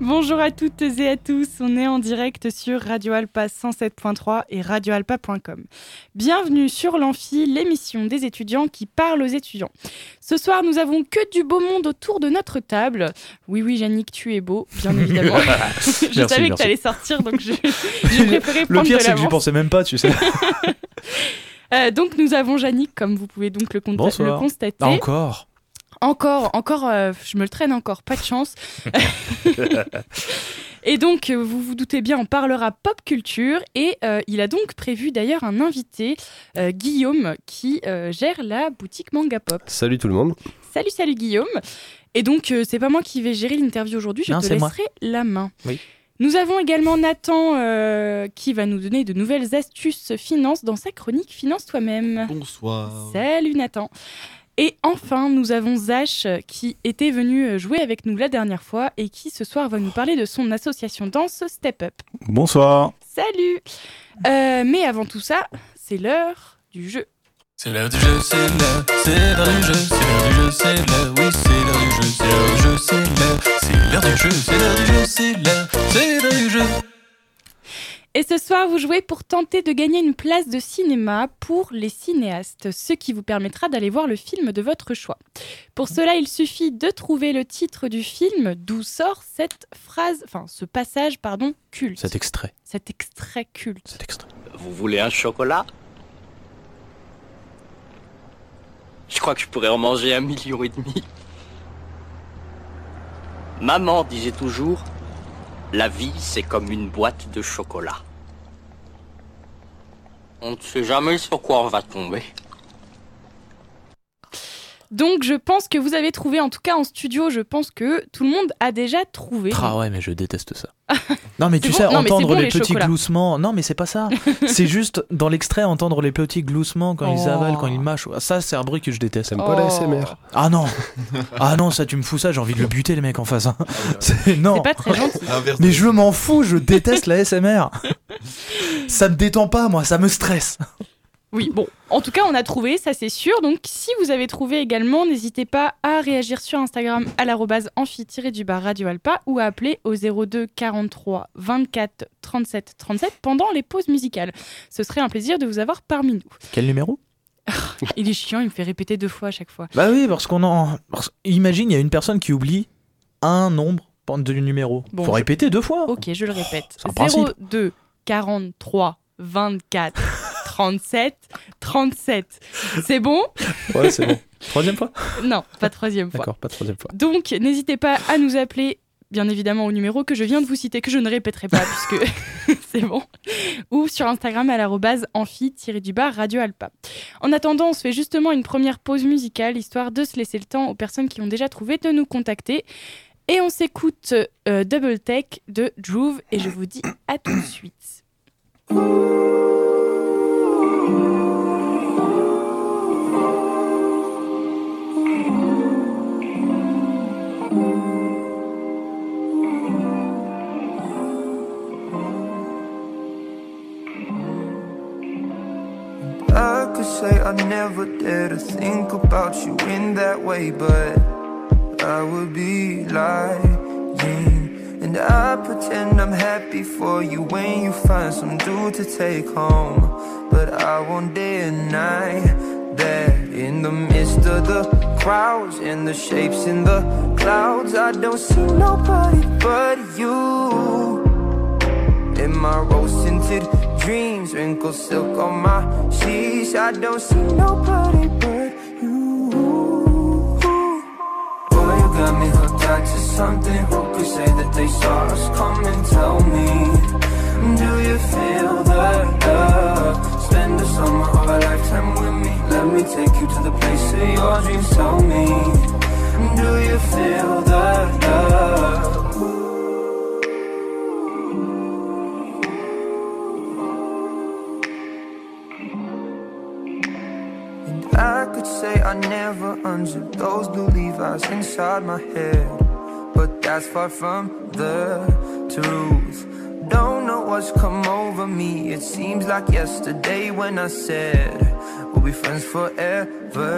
Bonjour à toutes et à tous, on est en direct sur Radio Alpa 107.3 et radioalpa.com. Bienvenue sur l'Amphi, l'émission des étudiants qui parlent aux étudiants. Ce soir, nous avons que du beau monde autour de notre table. Oui, oui, Yannick, tu es beau, bien évidemment. je savais que tu allais sortir, donc j'ai préféré prendre Le pire, c'est que j'y pensais même pas, tu sais. Euh, donc nous avons Yannick, comme vous pouvez donc le, Bonsoir. le constater. Ah, encore Encore, encore, euh, je me le traîne encore, pas de chance. et donc, euh, vous vous doutez bien, on parlera pop culture. Et euh, il a donc prévu d'ailleurs un invité, euh, Guillaume, qui euh, gère la boutique Manga Pop. Salut tout le monde. Salut, salut Guillaume. Et donc, euh, c'est pas moi qui vais gérer l'interview aujourd'hui, je Non, te c'est moi. laisserai la main. Oui. Nous avons également Nathan euh, qui va nous donner de nouvelles astuces finance dans sa chronique Finance toi-même. Bonsoir. Salut Nathan. Et enfin, nous avons Zach euh, qui était venu euh, jouer avec nous la dernière fois et qui ce soir va nous parler de son association danse Step Up. Bonsoir. Salut Euh, Mais avant tout ça, c'est l'heure du jeu. C'est l'heure du jeu, c'est l'heure, c'est l'heure du jeu, c'est l'heure du jeu, c'est l'heure, oui, c'est l'heure du jeu, c'est l'heure du jeu, c'est l'heure, c'est l'heure du jeu, c'est l'heure du jeu, c'est l'heure, c'est l'heure du jeu. Et ce soir, vous jouez pour tenter de gagner une place de cinéma pour les cinéastes, ce qui vous permettra d'aller voir le film de votre choix. Pour cela, il suffit de trouver le titre du film d'où sort cette phrase, enfin ce passage, pardon, culte. Cet extrait. Cet extrait culte. Cet extrait. Vous voulez un chocolat? Je crois que je pourrais en manger un million et demi. Maman disait toujours, la vie c'est comme une boîte de chocolat. On ne sait jamais sur quoi on va tomber. Donc je pense que vous avez trouvé, en tout cas en studio, je pense que tout le monde a déjà trouvé. Ah ouais, mais je déteste ça. non, mais tu sais, Non, entendre bon, les, les petits chocolats. gloussements. Non, mais c'est pas ça. c'est juste dans l'extrait, entendre les petits gloussements quand ils Oh. avalent, quand ils mâchent. Ça, c'est un bruit que je déteste. T'aimes pas la SMR Ah non Ah non, ça, tu me fous ça, j'ai envie de le buter, le mec en face. hein. C'est- Non C'est pas très gentil. Mais je m'en fous, je déteste la SMR. Ça me détend pas, moi, ça me stresse. Oui, bon, en tout cas, on a trouvé, ça c'est sûr. Donc, si vous avez trouvé également, n'hésitez pas à réagir sur Instagram à l'arrobase amphi-du-bas Radio Alpa ou à appeler au 02 43 24 37 37 pendant les pauses musicales. Ce serait un plaisir de vous avoir parmi nous. Quel numéro? Il est chiant, il me fait répéter deux fois à chaque fois. Bah oui, parce qu'on en. parce- Imagine, il y a une personne qui oublie un nombre de numéro. Bon, Faut je- répéter deux fois. Ok, je le répète. C'est un principe. 02 43 24 37 37. C'est bon? Ouais, c'est bon. Troisième fois? Non, pas troisième fois. D'accord, pas troisième fois. Donc, n'hésitez pas à nous appeler, bien évidemment, au numéro que je viens de vous citer, que je ne répéterai pas, puisque c'est bon, ou sur Instagram à l'arrobase amphi-du-bas Radio Alpa. En attendant, on se fait justement une première pause musicale, histoire de se laisser le temps aux personnes qui ont déjà trouvé de nous contacter. Et on s'écoute euh, Double Tech de Droove, et je vous dis à tout de suite. I could say I never dare to think about you in that way, but I would be lying. And I pretend I'm happy for you when you find some dude to take home. But I won't deny that in the midst of the crowds and the shapes in the clouds, I don't see nobody but you. In my rose tinted dreams, wrinkled silk on my sheets. I don't see nobody but out to something. Who could say that they saw us come and Tell me, do you feel the love? Spend the summer of a lifetime with me. Let me take you to the place of your dreams. Tell me, do you feel the love? I never unzipped those blue Levi's inside my head. but that's far from the truth. Don't know what's come over me. It seems like yesterday when I said we'll be friends forever.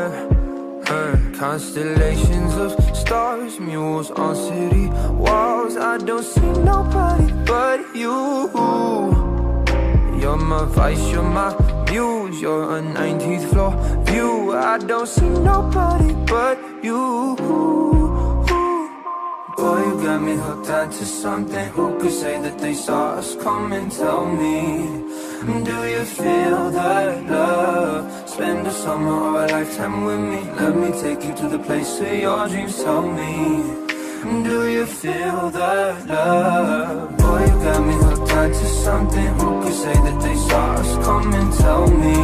Her constellations of stars, mules on city walls. I don't see nobody but you. You're my vice, you're my you're a 19th floor view. I don't see nobody but you. Boy, you got me hooked onto something. Who could say that they saw us coming? Tell me, do you feel that love? Spend a summer or a lifetime with me. Let me take you to the place where your dreams tell me. Do you feel that love? Boy, you got me onto something. Who could say that they saw us come and Tell me.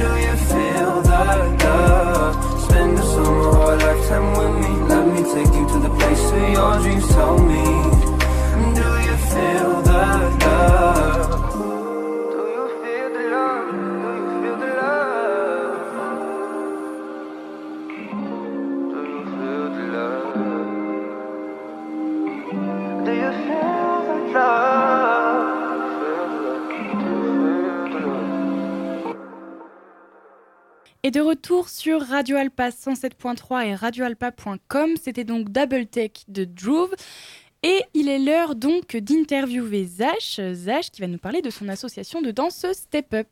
Do you feel that love? Spend a summer or a lifetime with me. Let me take you to the place where your dreams tell me. Do you feel that love? Et de retour sur Radio Alpa 107.3 et radioalpa.com, c'était donc Double Tech de Droove. Et il est l'heure donc d'interviewer Zach, Zach qui va nous parler de son association de danse Step Up.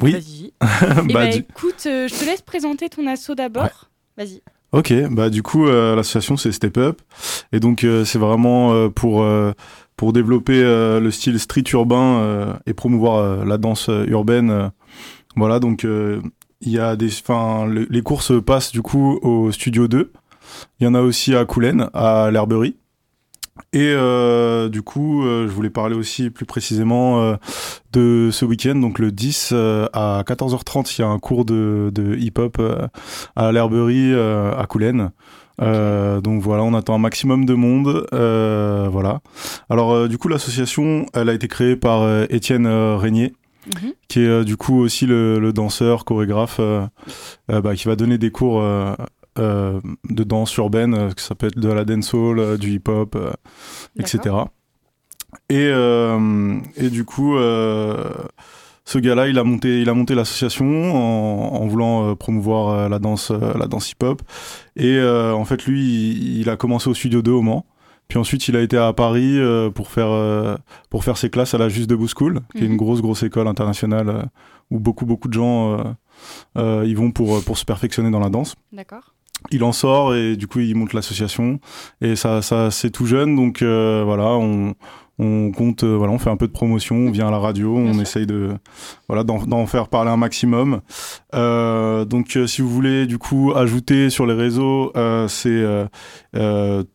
Oui. Vas-y. Bah, Et bah, du- écoute, euh, je te laisse présenter ton asso d'abord. Vas-y. Ok, bah du coup euh, l'association c'est Step Up et donc euh, c'est vraiment euh, pour euh, pour développer euh, le style street urbain euh, et promouvoir euh, la danse urbaine. euh. voilà donc euh, il y a des enfin le- les cours se passent du coup au studio 2. Il y en a aussi à Coulennes, à l'Herberie. Et euh, du coup, euh, je voulais parler aussi plus précisément euh, de ce week-end, donc le 10 euh, à 14h30, il y a un cours de, de hip-hop à l'herberie à Coulennes. Euh, donc voilà, on attend un maximum de monde. euh, voilà. Alors du coup, l'association, elle a été créée par Étienne Régnier, Mhm. qui est euh, du coup aussi le, le danseur, chorégraphe, euh, euh, bah, qui va donner des cours de danse urbaine, que ça peut être de la dancehall, du hip-hop, etc. Et, et du coup, ce gars-là, il a monté, il a monté l'association en, en voulant promouvoir la danse, la danse hip-hop. Et en fait, lui, il, il a commencé au Studio 2 au Mans. Puis ensuite, il a été à Paris euh, pour faire euh, pour faire ses classes à la Juste Debout School, qui est Mhm. une grosse grosse école internationale euh, où beaucoup beaucoup de gens y vont pour pour se perfectionner dans la danse D'accord. il en sort et du coup il monte l'association et ça ça c'est tout jeune donc euh, voilà on on compte euh, voilà on fait un peu de promotion on vient à la radio Bien on sûr. essaye de voilà d'en faire parler un maximum Euh, donc euh, si vous voulez du coup ajouter sur les réseaux c'est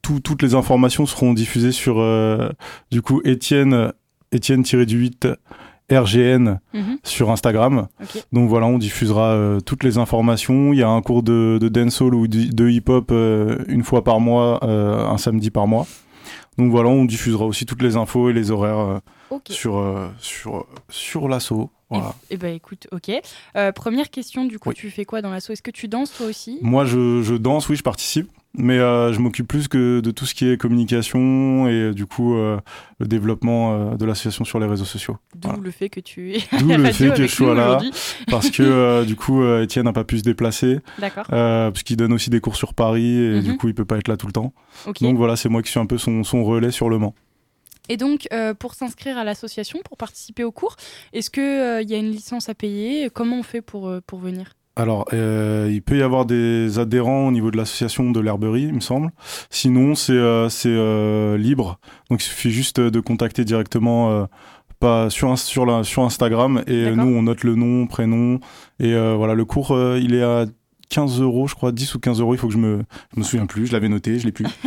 tout- toutes les informations seront diffusées sur du coup Étienne Étienne du 8 RGN Mhm. sur Instagram. Donc voilà, on diffusera euh, toutes les informations. Il y a un cours de, de dancehall ou de, de hip-hop euh, une fois par mois, euh, un samedi par mois. Donc voilà, on diffusera aussi toutes les infos et les horaires euh, sur, euh, sur, sur l'assaut. Voilà. Et, bah écoute, ok. Euh, première question, du coup, Oui. tu fais quoi dans l'asso Est-ce que tu danses toi aussi? Moi, je, je danse, oui, je participe. Mais euh, je m'occupe plus que de tout ce qui est communication et du coup euh, le développement euh, de l'association sur les réseaux sociaux. D'où Voilà. le fait que tu es D'où le fait que je sois là. Parce que du coup, Étienne n'a pas pu se déplacer. D'accord. Parce qu'il donne aussi des cours sur Paris et Mhm. du coup il peut pas être là tout le temps. Donc voilà, c'est moi qui suis un peu son, son relais sur le Mans. Et donc, euh, pour s'inscrire à l'association, pour participer au cours, est-ce qu'il y a une licence à payer? Comment on fait pour, euh, pour venir? Alors, euh, il peut y avoir des adhérents au niveau de l'association de l'herberie, il me semble. Sinon, c'est euh, c'est, euh, libre. Donc il suffit juste de contacter directement euh, pas sur, sur, la, sur Instagram et euh, nous on note le nom, prénom. Et euh, voilà, le cours il est à 15 euros, je crois, 10 ou 15 euros. Il faut que je me, je me souviens plus, je l'avais noté, je l'ai plus.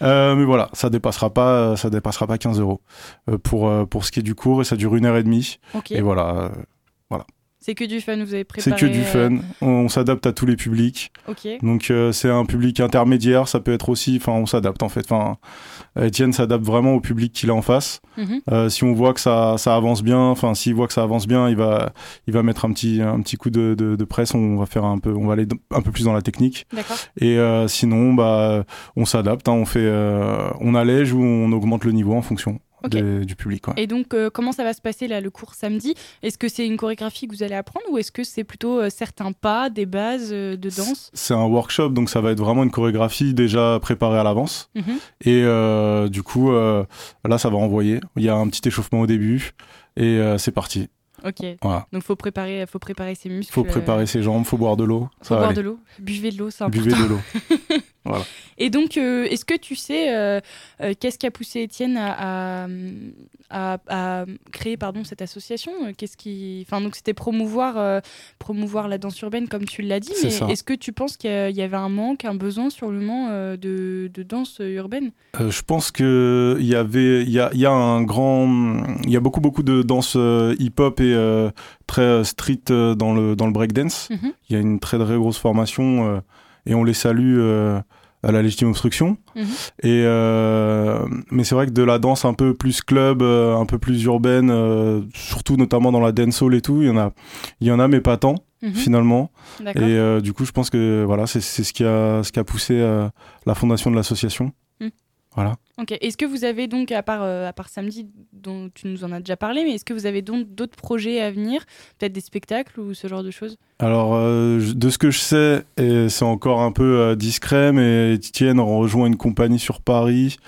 Euh, mais voilà, ça dépassera pas, ça dépassera pas 15 euros pour, pour ce qui est du cours et ça dure une heure et demie. Ok. Et voilà. C'est que du fun, vous avez préparé. C'est que du euh, fun. On, on s'adapte à tous les publics. Ok. Donc euh, c'est un public intermédiaire, ça peut être aussi, enfin on s'adapte en fait. Enfin, Étienne s'adapte vraiment au public qu'il a en face. Mhm. Euh, si on voit que ça, ça avance bien, enfin s'il voit que ça avance bien, il va, il va mettre un petit, un petit coup de, de, de presse. On va faire un peu, on va aller un peu plus dans la technique. D'accord. Et euh, sinon, bah, on s'adapte. hein, on fait, on allège ou on augmente le niveau en fonction Du public. ouais. Et donc, euh, comment ça va se passer là, le cours samedi? Est-ce que c'est une chorégraphie que vous allez apprendre ou est-ce que c'est plutôt euh, certains pas, des bases euh, de danse? C'est un workshop, donc ça va être vraiment une chorégraphie déjà préparée à l'avance. Mhm. Et du coup, là, ça va envoyer. Il y a un petit échauffement au début et c'est parti. Ok. Voilà. Donc, faut préparer, faut préparer ses muscles. Faut euh, préparer ses jambes, faut boire de l'eau. faut boire aller. de l'eau. Buvez de l'eau, c'est important. Buvez de l'eau. Et donc, euh, est-ce que tu sais euh, euh, qu'est-ce qui a poussé Étienne à, à, à- à créer pardon, cette association? Euh, Qu'est-ce qui, enfin donc c'était promouvoir euh, promouvoir la danse urbaine comme tu l'as dit. C'est Mais ça. est-ce que tu penses qu'il y avait un manque, un besoin sur le moment euh, de, de danse urbaine? Euh, je pense que il y avait, il y a, il y a un grand, il y a beaucoup beaucoup de danse euh, hip-hop et euh, très euh, street euh, dans le dans le breakdance. Mhm. Il y a une très très grosse formation et on les salue à la légitime obstruction. Mhm. Et euh, mais c'est vrai que de la danse un peu plus club, euh, un peu plus urbaine, euh, surtout notamment dans la dancehall et tout, il y en a, il y en a mais pas tant Mhm. finalement. Et du coup, je pense que voilà, c'est ce qui a ce qui a poussé la fondation de l'association. Mm. Voilà. Ok. Est-ce que vous avez donc, à part, euh, à part samedi, dont tu nous en as déjà parlé, mais est-ce que vous avez donc d'autres projets à venir Peut-être des spectacles ou ce genre de choses? Alors, euh, de ce que je sais, et c'est encore un peu euh, discret, mais Etienne rejoint une compagnie sur Paris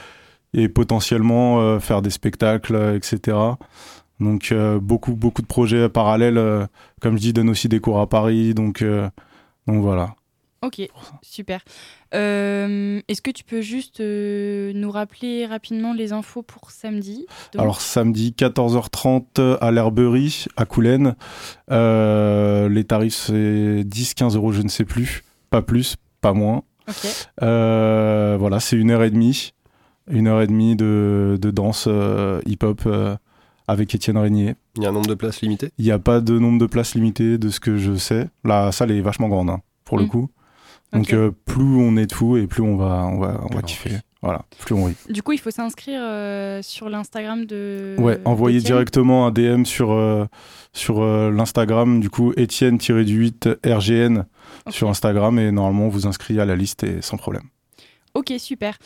et potentiellement faire des spectacles, etc. Donc, beaucoup, beaucoup de projets parallèles. comme je dis, donne aussi des cours à Paris. Donc, donc voilà. Ok, super. Euh, Est-ce que tu peux juste euh, nous rappeler rapidement les infos pour samedi Donc, Alors, samedi 14h30 à l'Herberie, à Coulennes. Euh, les tarifs, c'est 10-15 euros, je ne sais plus. Pas plus, pas moins. Ok, Euh, voilà, c'est une heure et demie. Une heure et demie de, de danse euh, hip-hop euh, avec Étienne Régnier. Il y a un nombre de places limité? Il n'y a pas de nombre de places limité de ce que je sais. La salle est vachement grande, hein, pour le Mm. coup. Donc euh, plus on est de fous et plus on va, on va, on va kiffer. Voilà, plus on rit. du coup, il faut s'inscrire euh, sur l'Instagram de. Ouais, envoyez d'Étienne. directement un DM sur, euh, sur euh, l'Instagram, du coup, Étienne-du-8 RGN Ok. sur Instagram et normalement on vous inscrit à la liste et sans problème. Ok, super.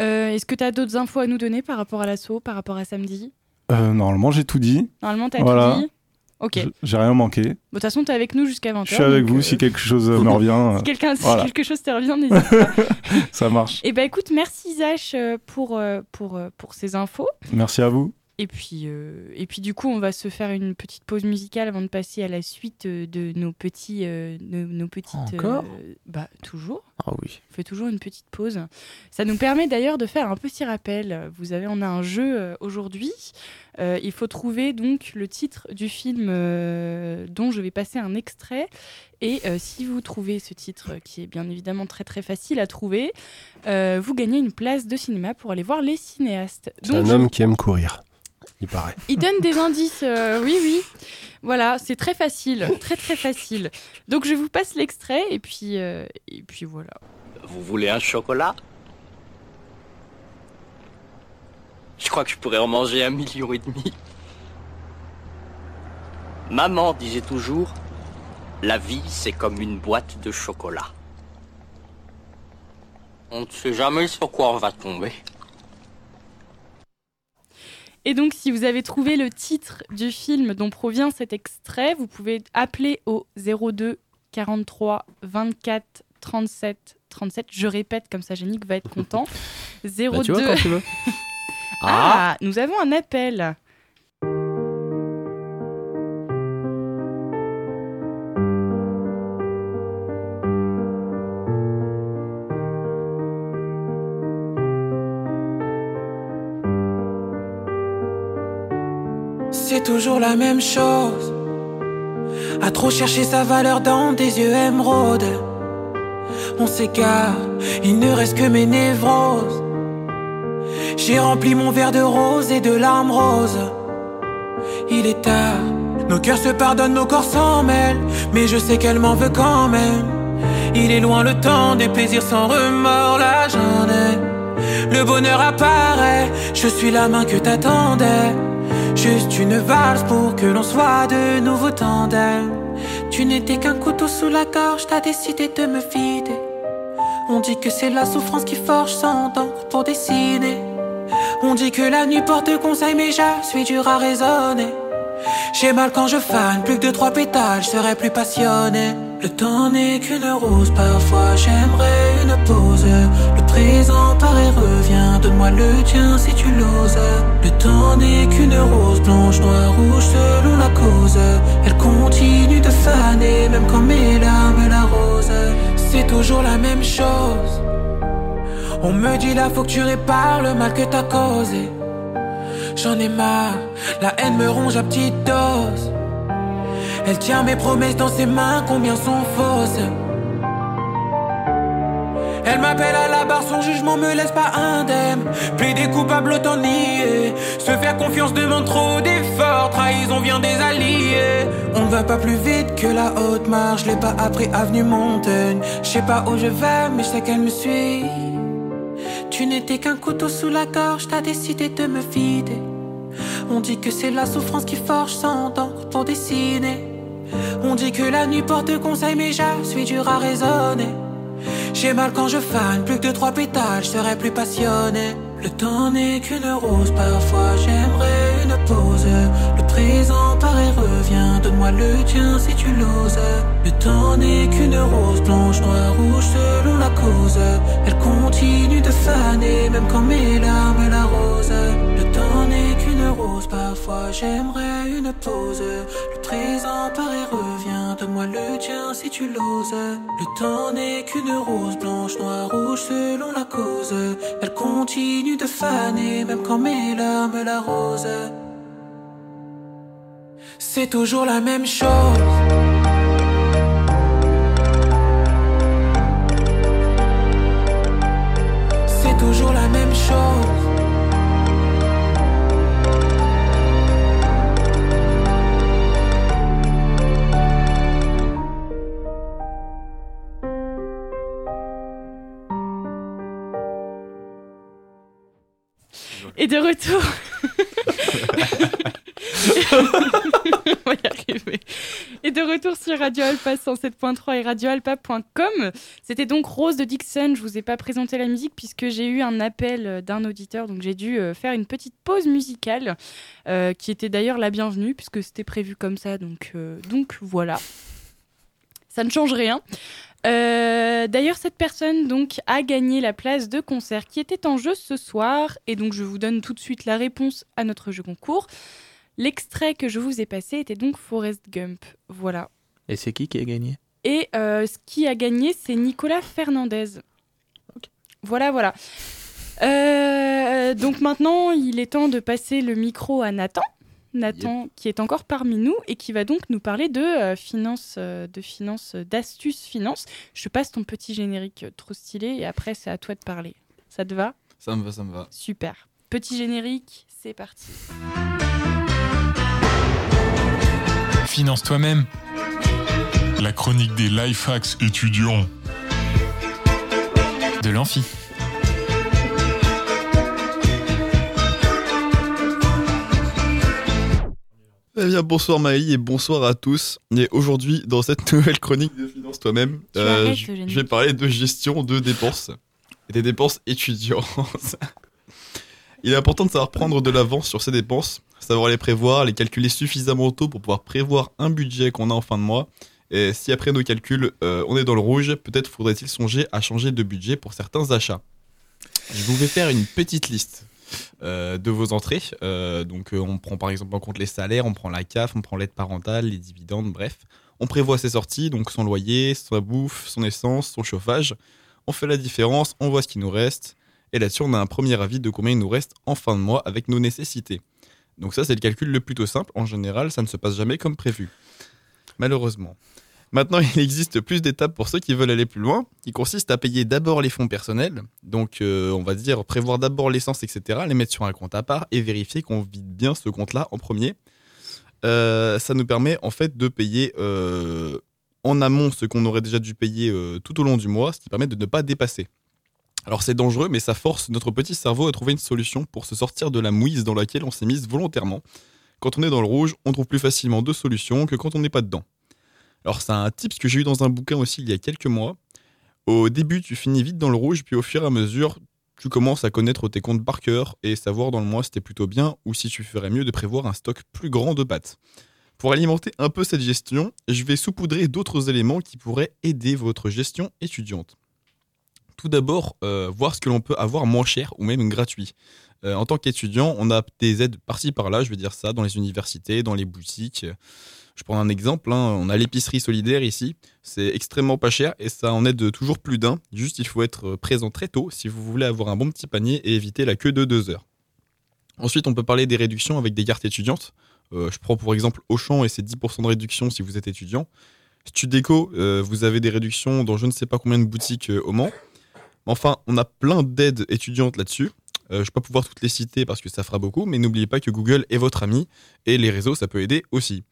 Euh, Est-ce que tu as d'autres infos à nous donner par rapport à l'assaut, par rapport à samedi? Euh, normalement j'ai tout dit, Normalement, tu as Voilà. tout dit Ok. J'ai rien manqué. De toute façon, tu es avec nous jusqu'à 20h. Je suis avec vous si quelque chose euh, me revient. Si, quelqu'un- si Voilà. quelque chose te revient, n'hésite pas. Ça marche. Eh ben écoute, merci Zach euh, pour, euh, pour, euh, pour ces infos. Merci à vous. Et puis, euh, et puis du coup, on va se faire une petite pause musicale avant de passer à la suite euh, de nos petits, euh, nos, nos petites. Encore? Bah toujours. Ah oui. On fait toujours une petite pause. Ça nous permet d'ailleurs de faire un petit rappel. Vous avez, on a un jeu aujourd'hui. Il faut trouver donc le titre du film dont je vais passer un extrait. Et si vous trouvez ce titre, qui est bien évidemment très très facile à trouver, vous gagnez une place de cinéma pour aller voir les cinéastes. C'est Donc, un homme qui aime courir, il paraît. il donne des indices, euh, oui, oui. Voilà, c'est très facile, très très facile. Donc je vous passe l'extrait et puis euh, et puis voilà. Vous voulez un chocolat? Je crois que je pourrais en manger un million et demi. Maman disait toujours, la vie c'est comme une boîte de chocolat. On ne sait jamais sur quoi on va tomber. Et donc si vous avez trouvé le titre du film dont provient cet extrait, vous pouvez appeler au 02 43 24 37 37. Je répète comme ça, Génique va être content. 02. Bah, tu vois quand tu veux. ah, nous avons un appel. C'est toujours la même chose. À trop chercher sa valeur dans des yeux émeraudes. On s'égare, il ne reste que mes névroses. J'ai rempli mon verre de rose et de larmes roses. Il est tard, Nos cœurs se pardonnent, nos corps s'en mêlent, mais je sais qu'elle m'en veut quand même. Il est loin le temps des plaisirs sans remords, j'en ai. Le bonheur apparaît, je suis la main que t'attendais. Juste une valse pour que l'on soit de nouveau tandem. Tu n'étais qu'un couteau sous la gorge, t'as décidé de me vider. On dit que c'est la souffrance qui forge sans d'encre pour dessiner. On dit que la nuit porte conseil, mais je suis dur à raisonner. J'ai mal quand je fane, plus que de trois pétales, je serais plus passionné. Le temps n'est qu'une rose, parfois j'aimerais une pause. Le présent paraît revient, donne-moi le tien si tu l'oses. Le temps n'est qu'une rose, blanche, noire, rouge, selon la cause. Elle continue de faner, même quand mes larmes l'arrosent. C'est toujours la même chose. On me dit là faut que tu répares le mal que t'as causé. J'en ai marre, la haine me ronge à petite dose. Elle tient mes promesses dans ses mains, combien sont fausses. Elle m'appelle à la barre, son jugement me laisse pas indemne. Plaider coupable, autant nier. Se faire confiance demande trop d'efforts. Trahison vient des alliés. On ne va pas plus vite que la haute marche. L'ai pas appris avenue Montaigne. Je sais pas où je vais, mais je sais qu'elle me suit. Tu n'étais qu'un couteau sous la gorge, t'as décidé de me vider. On dit que c'est la souffrance qui forge sans d'encre pour dessiner. On dit que la nuit porte conseil, mais je suis dur à raisonner. J'ai mal quand je fane, plus que de trois pétales, je serais plus passionné. Le temps n'est qu'une rose, parfois j'aimerais une pause. Le présent paraît revient, donne-moi le tien si tu l'oses. Le temps n'est qu'une rose, blanche, noire, rouge, selon la cause. Elle continue de faner, même quand mes larmes l'arrosent. Le temps n'est qu'une parfois j'aimerais une pause. Le présent paraît revient, donne-moi le tien si tu l'oses. Le temps n'est qu'une rose, blanche, noire, rouge, selon la cause. Elle continue de faner, même quand mes larmes l'arrosent. C'est toujours la même chose. Et de retour. On va y arriver. Et de retour sur Radio Alpa 107.3 et radioalpa.com. C'était donc Rose de Dixon. Je vous ai pas présenté la musique puisque j'ai eu un appel d'un auditeur, donc j'ai dû euh, faire une petite pause musicale euh, qui était d'ailleurs la bienvenue puisque c'était prévu comme ça. Donc, euh, donc voilà. Ça ne change rien. Euh, D'ailleurs, cette personne donc a gagné la place de concert qui était en jeu ce soir, et donc je vous donne tout de suite la réponse à notre jeu concours. L'extrait que je vous ai passé était donc Forrest Gump. Voilà. Et c'est qui qui a gagné? Et euh, ce qui a gagné, c'est Nicolas Fernandez. Voilà, voilà. Euh, donc maintenant, il est temps de passer le micro à Nathan. Nathan, qui est encore parmi nous et qui va donc nous parler de euh, finances, euh, de finances, euh, d'astuces finances. Je passe ton petit générique euh, trop stylé et après c'est à toi de parler. Ça te va? Ça me va, ça me va. Super. Petit générique, c'est parti. Finance toi-même. La chronique des life hacks étudiants. De l'amphi. Eh bien, bonsoir Maï et bonsoir à tous. Et aujourd'hui, dans cette nouvelle chronique de Finance Toi-même, arrêtes, je vais parler de gestion de dépenses. Et des dépenses étudiantes. Il est important de savoir prendre de l'avance sur ses dépenses, savoir les prévoir, les calculer suffisamment tôt pour pouvoir prévoir un budget qu'on a en fin de mois. Et si après nos calculs, euh, on est dans le rouge, peut-être faudrait-il songer à changer de budget pour certains achats. Je vous vais faire une petite liste euh, de vos entrées. Euh, donc, euh, on prend par exemple en compte les salaires, on prend la CAF, on prend l'aide parentale, les dividendes, bref. On prévoit ses sorties, donc son loyer, sa bouffe, son essence, son chauffage. On fait la différence, on voit ce qui nous reste. Et là-dessus, on a un premier avis de combien il nous reste en fin de mois avec nos nécessités. Donc, ça, c'est le calcul le plutôt simple. En général, ça ne se passe jamais comme prévu. Malheureusement. Maintenant, il existe plus d'étapes pour ceux qui veulent aller plus loin. Il consiste à payer d'abord les fonds personnels. Donc, euh, on va dire prévoir d'abord l'essence, etc., les mettre sur un compte à part et vérifier qu'on vide bien ce compte-là en premier. euh, ça nous permet en fait de payer euh, en amont ce qu'on aurait déjà dû payer tout au long du mois, ce qui permet de ne pas dépasser. Alors c'est dangereux, mais ça force notre petit cerveau à trouver une solution pour se sortir de la mouise dans laquelle on s'est mise volontairement. Quand on est dans le rouge, on trouve plus facilement deux solutions que quand on n'est pas dedans. Alors c'est un tip que j'ai eu dans un bouquin aussi il y a quelques mois. Au début, tu finis vite dans le rouge, puis au fur et à mesure, tu commences à connaître tes comptes par cœur et savoir dans le mois si t'es plutôt bien ou si tu ferais mieux de prévoir un stock plus grand de pâtes. Pour alimenter un peu cette gestion, je vais saupoudrer d'autres éléments qui pourraient aider votre gestion étudiante. Tout d'abord, euh, voir ce que l'on peut avoir moins cher ou même gratuit. Euh, en tant qu'étudiant, on a des aides par-ci par-là, je veux dire ça, dans les universités, dans les boutiques. Je prends un exemple, hein, on a l'épicerie solidaire ici, c'est extrêmement pas cher et ça en aide toujours plus d'un. Juste, il faut être présent très tôt si vous voulez avoir un bon petit panier et éviter la queue de deux heures. Ensuite, on peut parler des réductions avec des cartes étudiantes. Euh, je prends pour exemple Auchan et c'est 10% de réduction si vous êtes étudiant. Studeco, euh, vous avez des réductions dans je ne sais pas combien de boutiques euh, au Mans. Enfin, on a plein d'aides étudiantes là-dessus. Euh, je ne vais pas pouvoir toutes les citer parce que ça fera beaucoup, mais n'oubliez pas que Google est votre ami et les réseaux, ça peut aider aussi.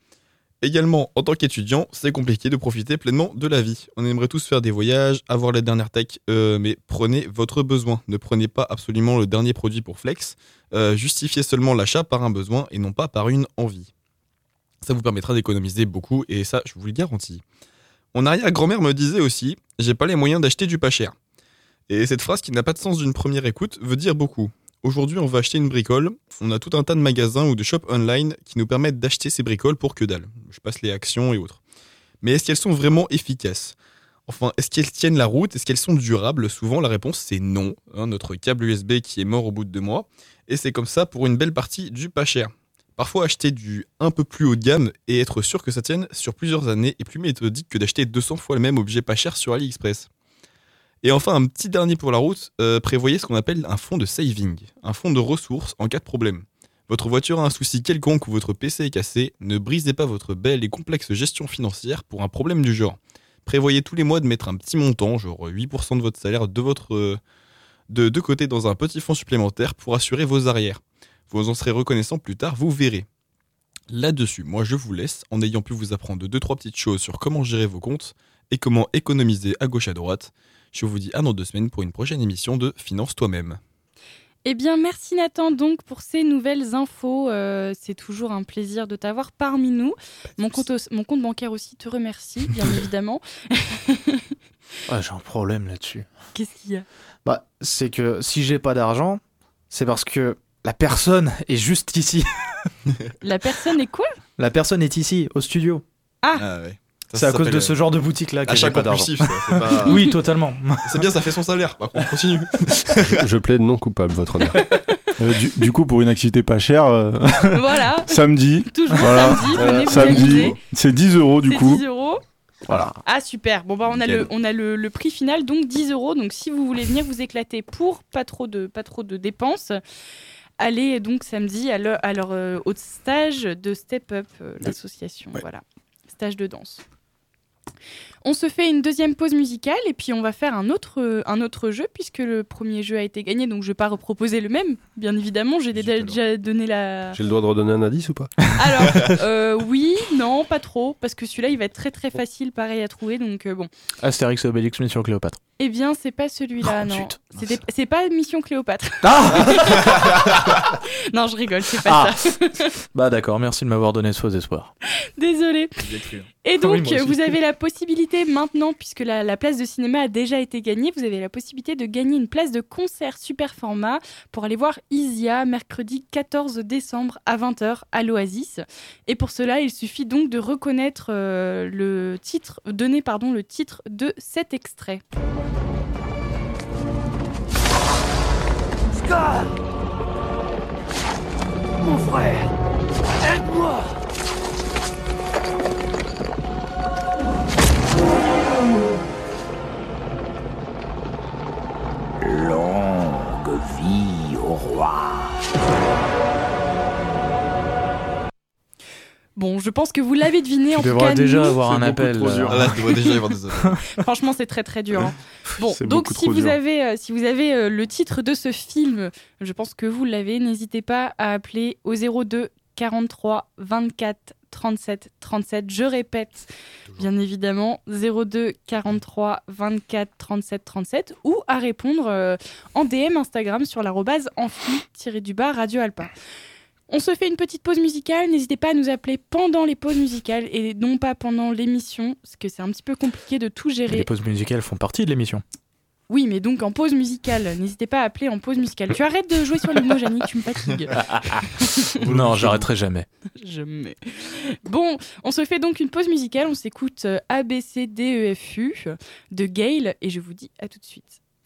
Également, en tant qu'étudiant, c'est compliqué de profiter pleinement de la vie. On aimerait tous faire des voyages, avoir la dernière tech, euh, mais prenez votre besoin. Ne prenez pas absolument le dernier produit pour flex. Euh, justifiez seulement l'achat par un besoin et non pas par une envie. Ça vous permettra d'économiser beaucoup et ça, je vous le garantis. Mon arrière-grand-mère me disait aussi J'ai pas les moyens d'acheter du pas cher. Et cette phrase qui n'a pas de sens d'une première écoute veut dire beaucoup. Aujourd'hui, on va acheter une bricole. On a tout un tas de magasins ou de shops online qui nous permettent d'acheter ces bricoles pour que dalle. Je passe les actions et autres. Mais est-ce qu'elles sont vraiment efficaces? Enfin, est-ce qu'elles tiennent la route? Est-ce qu'elles sont durables? Souvent, la réponse c'est non. Hein, notre câble USB qui est mort au bout de deux mois. Et c'est comme ça pour une belle partie du pas cher. Parfois, acheter du un peu plus haut de gamme et être sûr que ça tienne sur plusieurs années est plus méthodique que d'acheter 200 fois le même objet pas cher sur AliExpress. Et enfin, un petit dernier pour la route, euh, prévoyez ce qu'on appelle un fonds de saving, un fonds de ressources en cas de problème. Votre voiture a un souci quelconque ou votre PC est cassé, ne brisez pas votre belle et complexe gestion financière pour un problème du genre. Prévoyez tous les mois de mettre un petit montant, genre 8% de votre salaire, de votre de, de côté dans un petit fonds supplémentaire pour assurer vos arrières. Vous en serez reconnaissant plus tard, vous verrez. Là-dessus, moi je vous laisse en ayant pu vous apprendre deux trois petites choses sur comment gérer vos comptes et comment économiser à gauche à droite. Je vous dis à dans deux semaines pour une prochaine émission de Finance toi-même. Eh bien, merci Nathan donc pour ces nouvelles infos. Euh, c'est toujours un plaisir de t'avoir parmi nous. Mon compte, au- mon compte bancaire aussi te remercie, bien évidemment. Ouais, j'ai un problème là-dessus. Qu'est-ce qu'il y a? Bah, c'est que si j'ai pas d'argent, c'est parce que la personne est juste ici. La personne est quoi? La personne est ici, au studio. Ah, ouais. C'est à cause de ce genre de boutique là que j'ai Achat pas d'argent. pas- Oui, totalement. C'est bien, ça fait son salaire. Par contre, continue. Je plaide non coupable, votre honneur. Euh, du, du coup, pour une activité pas chère, euh, Voilà. samedi, Toujours voilà, samedi, c'est 10 euros du coup. 10 euros. Voilà. Ah super, bon bah on a, le, on a le, le prix final donc 10 euros donc si vous voulez venir vous éclater pour pas trop de, pas trop de dépenses allez donc samedi à leur, à leur, euh, au stage de Step Up euh, l'association voilà stage de danse. On se fait une deuxième pause musicale et puis on va faire un autre, un autre jeu puisque le premier jeu a été gagné donc je vais pas reproposer le même bien évidemment j'ai déjà, déjà donné la, J'ai le droit de redonner un indice ou pas? Alors, euh, oui, non, pas trop, parce que celui-là, il va être très très facile, pareil à trouver, donc euh, bon. Astérix et Obélix, Mission Cléopâtre. Eh bien, c'est pas celui-là, non. C'est pas Mission Cléopâtre. non, je rigole, c'est pas Ah. ça. Bah d'accord, merci de m'avoir donné ce faux espoir. Désolée. Et donc, vous avez la possibilité maintenant, puisque la, la place de cinéma a déjà été gagnée, vous avez la possibilité de gagner une place de concert super format pour aller voir Isia mercredi 14 décembre à 20h à l'Oasis. Et pour cela, il suffit donc de reconnaître euh, le titre, donner pardon le titre de cet extrait. Scar Mon frère Aide-moi je pense que vous l'avez deviné. en tout devras cas, déjà nous- avoir un appel. euh, Ah, là, tu dois déjà y avoir des appels. Franchement, c'est très très dur. hein. Bon, donc beaucoup si vous, avez, euh, si vous avez euh, le titre de ce film, je pense que vous l'avez, n'hésitez pas à appeler au 02 43 24 37 37. Je répète, bien évidemment, 02 43 24 37 37 ou à répondre euh, en DM Instagram sur l'arrobase amphi-du-bas Radio Alpa. On se fait une petite pause musicale. N'hésitez pas à nous appeler pendant les pauses musicales et non pas pendant l'émission, parce que c'est un petit peu compliqué de tout gérer. Les pauses musicales font partie de l'émission. Oui, mais donc en pause musicale. N'hésitez pas à appeler en pause musicale. Tu arrêtes de jouer sur les mots, Jannick, tu me fatigues. non, j'arrêterai jamais. Jamais. Bon, on se fait donc une pause musicale. On s'écoute euh, A, B, C, D, E, F, U de Gail et je vous dis à tout de suite.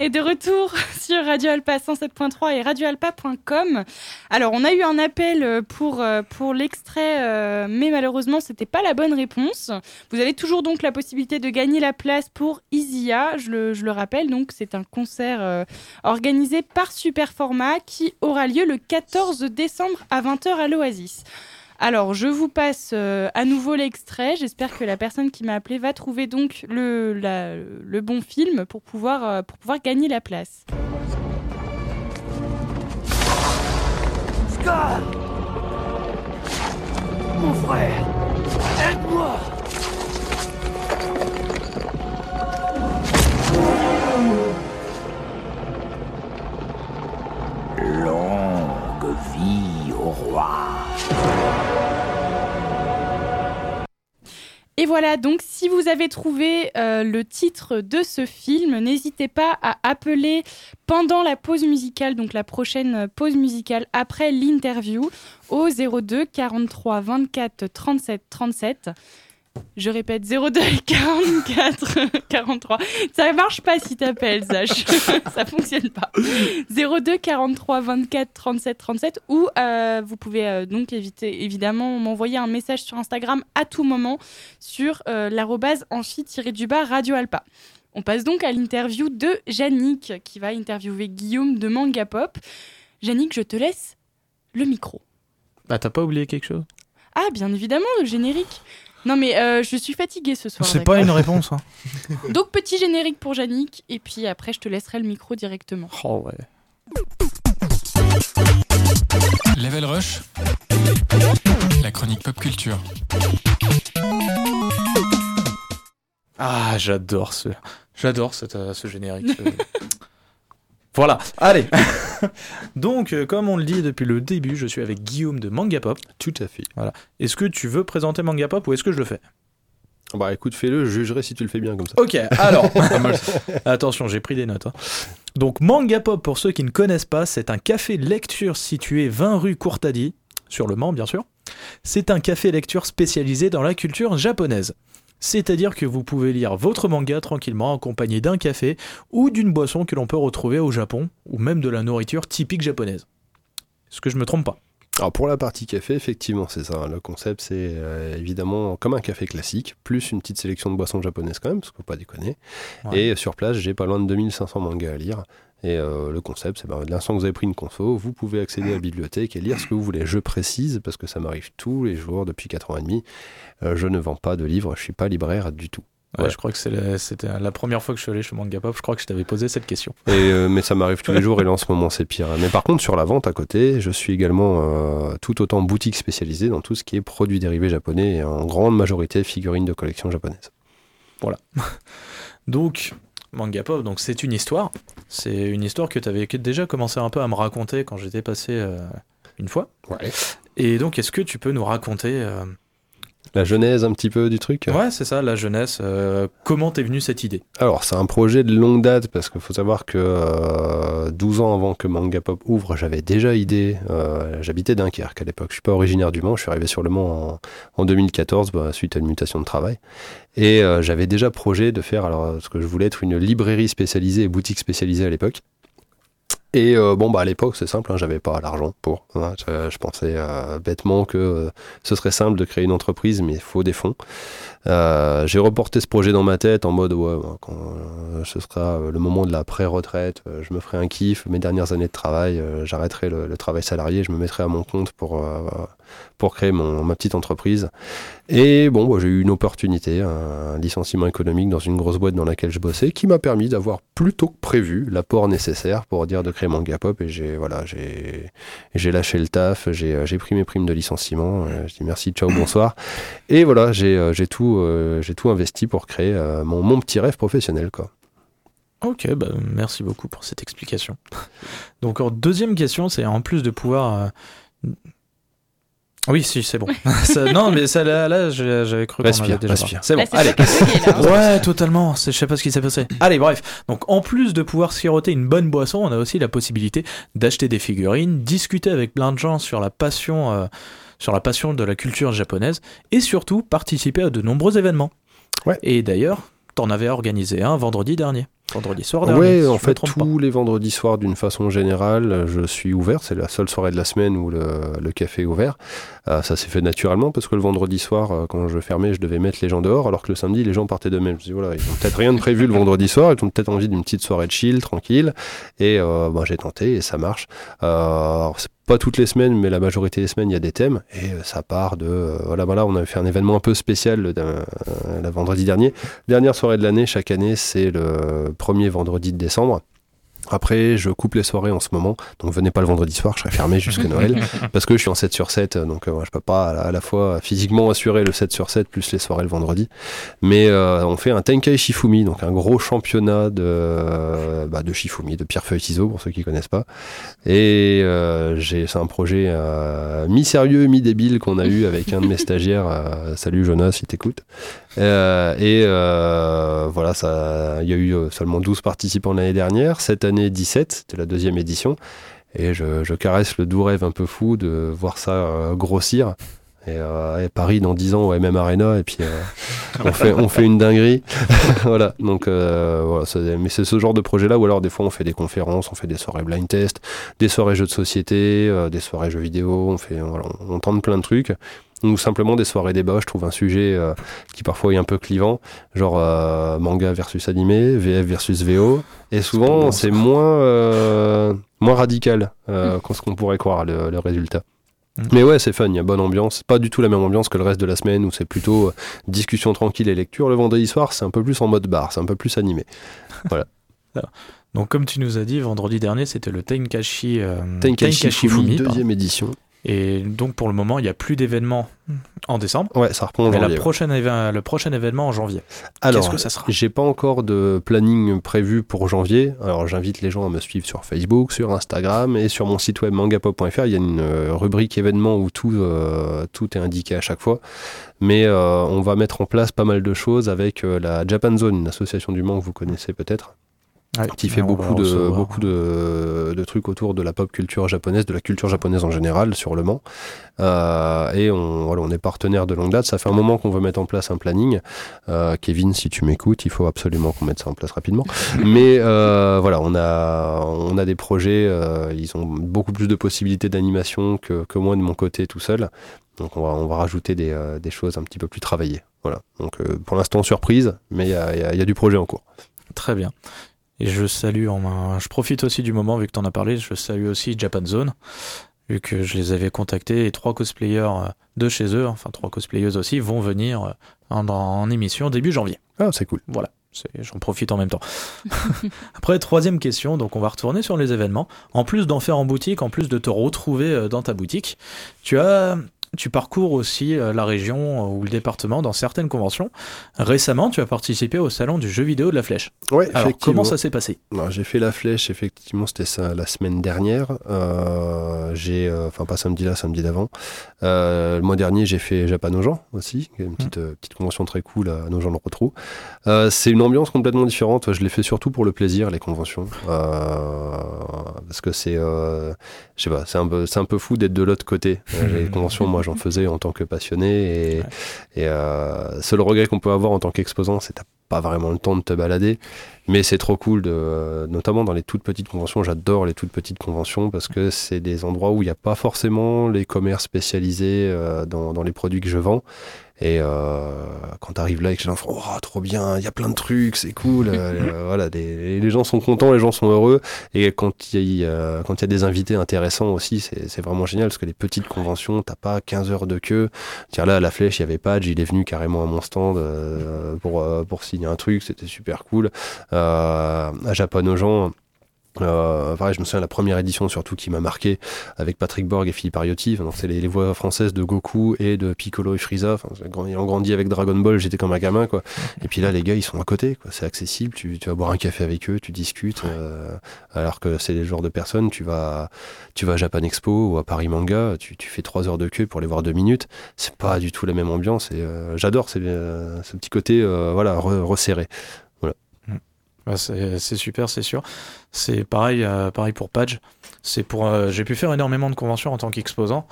Et de retour sur Radio Alpa 107.3 et radioalpa.com. Alors, on a eu un appel euh, pour, euh, pour l'extrait, euh, mais malheureusement, c'était pas la bonne réponse. Vous avez toujours donc la possibilité de gagner la place pour Isia. Je le, je le rappelle, donc c'est un concert organisé par Superformat qui aura lieu le 14 décembre à 20h à l'Oasis. Alors, je vous passe euh, à nouveau l'extrait. J'espère que la personne qui m'a appelé va trouver donc le, le bon film pour pouvoir, euh, pour pouvoir gagner la place. Scar Mon frère Aide-moi Longue vie au roi. Et voilà, donc si vous avez trouvé euh, le titre de ce film, n'hésitez pas à appeler pendant la pause musicale, donc la prochaine pause musicale après l'interview, au 02 43 24 37 37. Je répète 02 44 43. Ça marche pas si t'appelles, Zach. Ça fonctionne pas. 02 43 24 37 37 ou euh, vous pouvez euh, donc éviter évidemment m'envoyer un message sur Instagram à tout moment sur euh, l'arrobase amphi-du-bas Radio Alpa. On passe donc à l'interview de Yannick qui va interviewer Guillaume de Manga Pop. Yannick, je te laisse le micro. Bah, t'as pas oublié quelque chose? Ah, bien évidemment, le générique. Non, mais euh, je suis fatiguée ce soir. C'est pas une réponse. Hein. Donc, petit générique pour Yannick, et puis après, je te laisserai le micro directement. Oh ouais. Level Rush, la chronique pop culture. Ah, j'adore ce, j'adore cette, euh, ce générique. ce- voilà, allez. Donc, euh, comme on le dit depuis le début, je suis avec Guillaume de Manga Pop. Tout à fait. Voilà. Est-ce que tu veux présenter Manga Pop ou est-ce que je le fais? Bah écoute, fais-le, je jugerai si tu le fais bien comme ça. Ok, alors. Attention, j'ai pris des notes. hein. Donc, Manga Pop, pour ceux qui ne connaissent pas, c'est un café lecture situé 20 rue Courtady, sur le Mans, bien sûr. C'est un café lecture spécialisé dans la culture japonaise. C'est-à-dire que vous pouvez lire votre manga tranquillement accompagné d'un café ou d'une boisson que l'on peut retrouver au Japon, ou même de la nourriture typique japonaise. Est-ce que je me trompe pas? Alors pour la partie café, effectivement, c'est ça. Le concept, c'est euh, évidemment comme un café classique, plus une petite sélection de boissons japonaises quand même, parce qu'il faut pas déconner. Ouais. Et sur place, j'ai pas loin de 2500 mangas à lire. Et euh, le concept, c'est de l'instant que vous avez pris une conso, vous pouvez accéder à la bibliothèque et lire ce que vous voulez. Je précise, parce que ça m'arrive tous les jours depuis 4 ans et demi, euh, je ne vends pas de livres, je suis pas libraire du tout. Ouais. Je crois que la- c'était la première fois que je suis allé chez Manga Pop, je crois que je t'avais posé cette question. Et, euh, mais ça m'arrive tous les jours et là en ce moment c'est pire. Mais par contre sur la vente à côté, je suis également euh, tout autant boutique spécialisée dans tout ce qui est produits dérivés japonais et en grande majorité figurines de collection japonaise. Voilà. donc, Manga Pop, donc c'est une histoire. C'est une histoire que tu avais déjà commencé un peu à me raconter quand j'étais passé euh, une fois. Ouais. Et donc, est-ce que tu peux nous raconter euh, La genèse un petit peu du truc? Ouais, c'est ça, la jeunesse. euh, comment t'es venue cette idée? Alors, c'est un projet de longue date parce qu'il faut savoir que euh, 12 ans avant que Manga Pop ouvre, j'avais déjà idée. euh, J'habitais Dunkerque à l'époque. Je suis pas originaire du Mans. Je suis arrivé sur le Mans en, en 2014 bah, suite à une mutation de travail. Et euh, j'avais déjà projet de faire alors ce que je voulais être une librairie spécialisée et boutique spécialisée à l'époque. Et euh, bon, bah à l'époque, c'est simple, hein, j'avais pas l'argent pour. hein. je, pensais euh, bêtement que euh, ce serait simple de créer une entreprise, mais il faut des fonds. Euh, j'ai reporté ce projet dans ma tête en mode ouais, bah, quand euh, ce sera le moment de la pré-retraite, je me ferai un kiff, mes dernières années de travail, j'arrêterai le, le travail salarié, je me mettrai à mon compte pour, pour créer mon, ma petite entreprise. Et bon, bah, j'ai eu une opportunité, un licenciement économique dans une grosse boîte dans laquelle je bossais, qui m'a permis d'avoir plus tôt que prévu l'apport nécessaire pour dire de créer Manga Pop. Et j'ai voilà, j'ai j'ai lâché le taf, j'ai euh, pris mes primes de licenciement. euh, je dis merci, ciao, bonsoir. Et voilà, j'ai euh, tout j'ai tout investi pour créer mon, mon petit rêve professionnel quoi. Ok, bah, merci beaucoup pour cette explication. Donc, en deuxième question, c'est en plus de pouvoir. Oui, si, c'est bon. Ça- non, mais ça, là, là j'avais cru qu'on avait déjà parlé. C'est bon, Là, allez. là. Ouais, totalement. Je sais pas ce qui s'est passé. Allez, bref. Donc, en plus de pouvoir siroter une bonne boisson, on a aussi la possibilité d'acheter des figurines, discuter avec plein de gens sur la passion, euh, sur la passion de la culture japonaise, et surtout participer à de nombreux événements. Ouais. Et d'ailleurs, t'en avais organisé un vendredi dernier. Vendredi soir si en fait, tous les vendredis soirs, d'une façon générale, je suis ouvert. C'est la seule soirée de la semaine où le, le café est ouvert. Euh, ça s'est fait naturellement parce que le vendredi soir, euh, quand je fermais, je devais mettre les gens dehors, alors que le samedi, les gens partaient d'eux-mêmes. Je me suis dit, voilà, ils ont peut-être rien de prévu le vendredi soir, ils ont peut-être envie d'une petite soirée de chill, tranquille. Et euh, ben, j'ai tenté et ça marche. Euh, c'est pas toutes les semaines, mais la majorité des semaines, il y a des thèmes. Et euh, ça part de. euh, voilà, voilà, on avait fait un événement un peu spécial le, euh, le vendredi dernier. Dernière soirée de l'année, chaque année, c'est le premier vendredi de décembre. Après, je coupe les soirées en ce moment, donc venez pas le vendredi soir, je serai fermé jusqu'à Noël, parce que je suis en 7 sur 7, donc euh, je peux pas à la, fois physiquement assurer le 7 sur 7 plus les soirées le vendredi. Mais euh, on fait un Tenkai Shifumi, donc un gros championnat de, bah, de Shifumi, de pierre feuille ciseaux pour ceux qui connaissent pas. Et euh, j'ai, c'est un projet euh, mi-sérieux, mi-débile qu'on a eu avec un de mes stagiaires. euh, salut Jonas, si t'écoutes. Euh, et euh, voilà, ça, il y a eu euh, seulement 12 participants l'année dernière. Cette année, 17, c'était la deuxième édition. Et je, je caresse le doux rêve un peu fou de voir ça euh, grossir. Et, euh, et Paris dans 10 ans au MM Arena, et puis euh, on, fait, on fait une dinguerie. voilà, donc euh, voilà, mais c'est ce genre de projet-là, ou alors des fois on fait des conférences, on fait des soirées blind test, des soirées jeux de société, euh, des soirées jeux vidéo, on, fait, voilà, on, on tente plein de trucs. Ou simplement des soirées débat, je trouve un sujet euh, qui parfois est un peu clivant, genre euh, manga versus animé, VF versus VO. Et souvent, c'est moins, euh, moins radical euh, que ce qu'on pourrait croire le, le résultat. Mm. Mais ouais, c'est fun, il y a bonne ambiance. Pas du tout la même ambiance que le reste de la semaine où c'est plutôt euh, discussion tranquille et lecture. Le vendredi soir, c'est un peu plus en mode bar, c'est un peu plus animé. Voilà. Donc, comme tu nous as dit, vendredi dernier, c'était le Tenkashi, euh, Tenkaichi Fumi, deuxième édition. Et donc, pour le moment, il n'y a plus d'événements en décembre. Ouais, ça reprend en Mais janvier, prochaine le prochain événement en janvier. Alors, Qu'est-ce que ça sera? J'ai pas encore de planning prévu pour janvier. Alors, j'invite les gens à me suivre sur Facebook, sur Instagram et sur mon site web mangapop.fr. Il y a une euh, rubrique événements où tout, euh, tout est indiqué à chaque fois. Mais euh, on va mettre en place pas mal de choses avec euh, la Japan Zone, une association du Mans que vous connaissez peut-être. Ouais, qui fait beaucoup de, beaucoup de, de trucs autour de la pop culture japonaise, de la culture japonaise en général sur le Mans. Euh, et on, voilà, on est partenaire de longue date. Ça fait un moment qu'on veut mettre en place un planning. Euh, Kevin, si tu m'écoutes, il faut absolument qu'on mette ça en place rapidement. Mais euh, voilà, on a, on a des projets. ils ont beaucoup plus de possibilités d'animation que, que moi de mon côté tout seul. Donc on va, on va rajouter des, des choses un petit peu plus travaillées. Voilà. Donc pour l'instant surprise, mais il y a, il y a- il y a du projet en cours. Très bien. Et je salue, en main- je profite aussi du moment, vu que tu en as parlé, je salue aussi Japan Zone, vu que je les avais contactés, et trois cosplayers euh, de chez eux, enfin trois cosplayeuses aussi, vont venir euh, en, en émission début janvier. Ah, c'est cool. Voilà, j'en profite en même temps. Après, troisième question, donc on va retourner sur les événements. En plus d'en faire en boutique, en plus de te retrouver euh, dans ta boutique, tu as... Tu parcours aussi euh, la région euh, ou le département dans certaines conventions. Récemment, tu as participé au salon du jeu vidéo de la Flèche. Ouais, Alors, effectivement. comment ça s'est passé? Alors, J'ai fait la flèche, effectivement, c'était ça la semaine dernière. Euh, j'ai, euh, enfin pas samedi là, samedi d'avant. Euh, le mois dernier, j'ai fait Japan aux gens aussi, une petite, euh, petite convention très cool à nos gens le retrou. Euh, c'est une ambiance complètement différente. Je l'ai fait surtout pour le plaisir, les conventions, parce que c'est, je sais pas, c'est un peu, un peu fou d'être de l'autre côté. Les conventions, moi, j'en faisais en tant que passionné, et, et euh, seul regret qu'on peut avoir en tant qu'exposant, c'est que t'as pas vraiment le temps de te balader. Mais c'est trop cool, de, notamment dans les toutes petites conventions. J'adore les toutes petites conventions parce que c'est des endroits où il n'y a pas forcément les commerces spécialisés euh, dans, dans les produits que je vends. Et euh, quand tu arrives là et que les gens font oh, trop bien, il y a plein de trucs, c'est cool. euh, voilà, des- les gens sont contents, les gens sont heureux. Et quand il y, a- quand y a des invités intéressants aussi, c'est vraiment génial parce que les petites conventions, t'as pas 15 heures de queue. Tiens, là, à la flèche, il y avait Page, il est venu carrément à mon stand euh, pour, euh, pour signer un truc, c'était super cool. Euh, à Japan aux gens. Euh, pareil, je me souviens la première édition surtout qui m'a marqué avec Patrick Borg et Philippe Ariotti. Donc c'est les, les voix françaises de Goku et de Piccolo et Frieza. Enfin, grand- ayant grandi avec Dragon Ball, j'étais comme un gamin quoi. Et puis là, les gars, ils sont à côté. quoi. C'est accessible. Tu, tu vas boire un café avec eux, tu discutes. euh, alors que c'est les genres de personnes. Tu vas, tu vas à Japan Expo ou à Paris Manga. Tu, tu fais trois heures de queue pour les voir deux minutes. C'est pas du tout la même ambiance. Et euh, j'adore euh, ce petit côté, euh, voilà, re- resserré. Bah, c'est super, c'est sûr. C'est pareil, euh, pareil pour Page. C'est pour, euh, j'ai pu faire énormément de conventions en tant qu'exposant,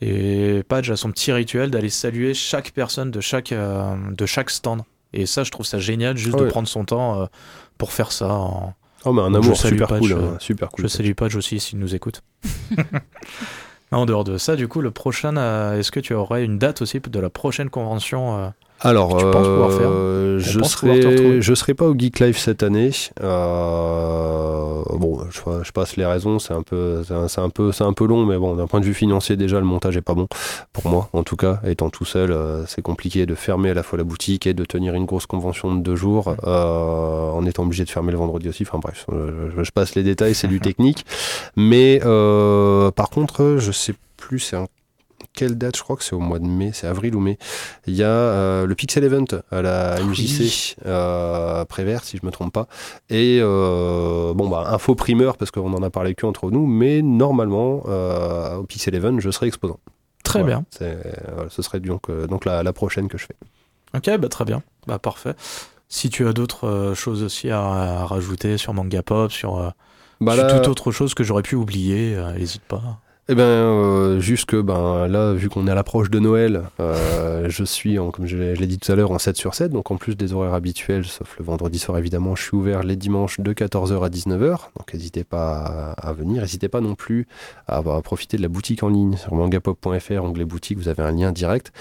et Page a son petit rituel d'aller saluer chaque personne de chaque, euh, de chaque stand. Et ça, je trouve ça génial, juste de ouais. prendre son temps pour faire ça. en- Oh, mais un Donc, amour super Page, cool, hein, super cool. Je salue Page aussi s'il nous écoute. en dehors de ça, du coup, le prochain, est-ce que tu aurais une date aussi de la prochaine convention Alors, tu penses pouvoir euh, faire je serai, je serai pas au Geek Live cette année. Euh, bon, je, je passe les raisons. C'est un peu, c'est un, un peu, c'est un peu long, mais bon, d'un point de vue financier, déjà, le montage est pas bon pour moi, en tout cas. Étant tout seul, euh, c'est compliqué de fermer à la fois la boutique et de tenir une grosse convention de deux jours, en étant obligé de fermer le vendredi aussi. Enfin bref, je, je passe les détails, c'est du technique. Mais euh, par contre, je sais plus, c'est un quelle date? Je crois que c'est au mois de mai, c'est avril ou mai. Il y a euh, le Pixel Event à la MJC euh, Prévert, si je me trompe pas. Et euh, bon, bah, info primeur, parce qu'on en a parlé que entre nous, mais normalement, au Pixel Event, je serai exposant. Très Voilà, bien. c'est- voilà, ce serait donc, donc la, la prochaine que je fais. Ok, bah très bien, bah parfait. Si tu as d'autres choses aussi à, à rajouter sur Manga Pop, sur, Bah là- toute autre chose que j'aurais pu oublier, euh, n'hésite pas. Eh ben, euh, juste que ben là, vu qu'on est à l'approche de Noël, euh, je suis, en, comme je l'ai dit tout à l'heure, en 7 sur 7, donc en plus des horaires habituels, sauf le vendredi soir évidemment, je suis ouvert les dimanches de 14h à 19h, donc n'hésitez pas à, à venir, n'hésitez pas non plus à, à profiter de la boutique en ligne sur mangapop.fr, onglet boutique, vous avez un lien direct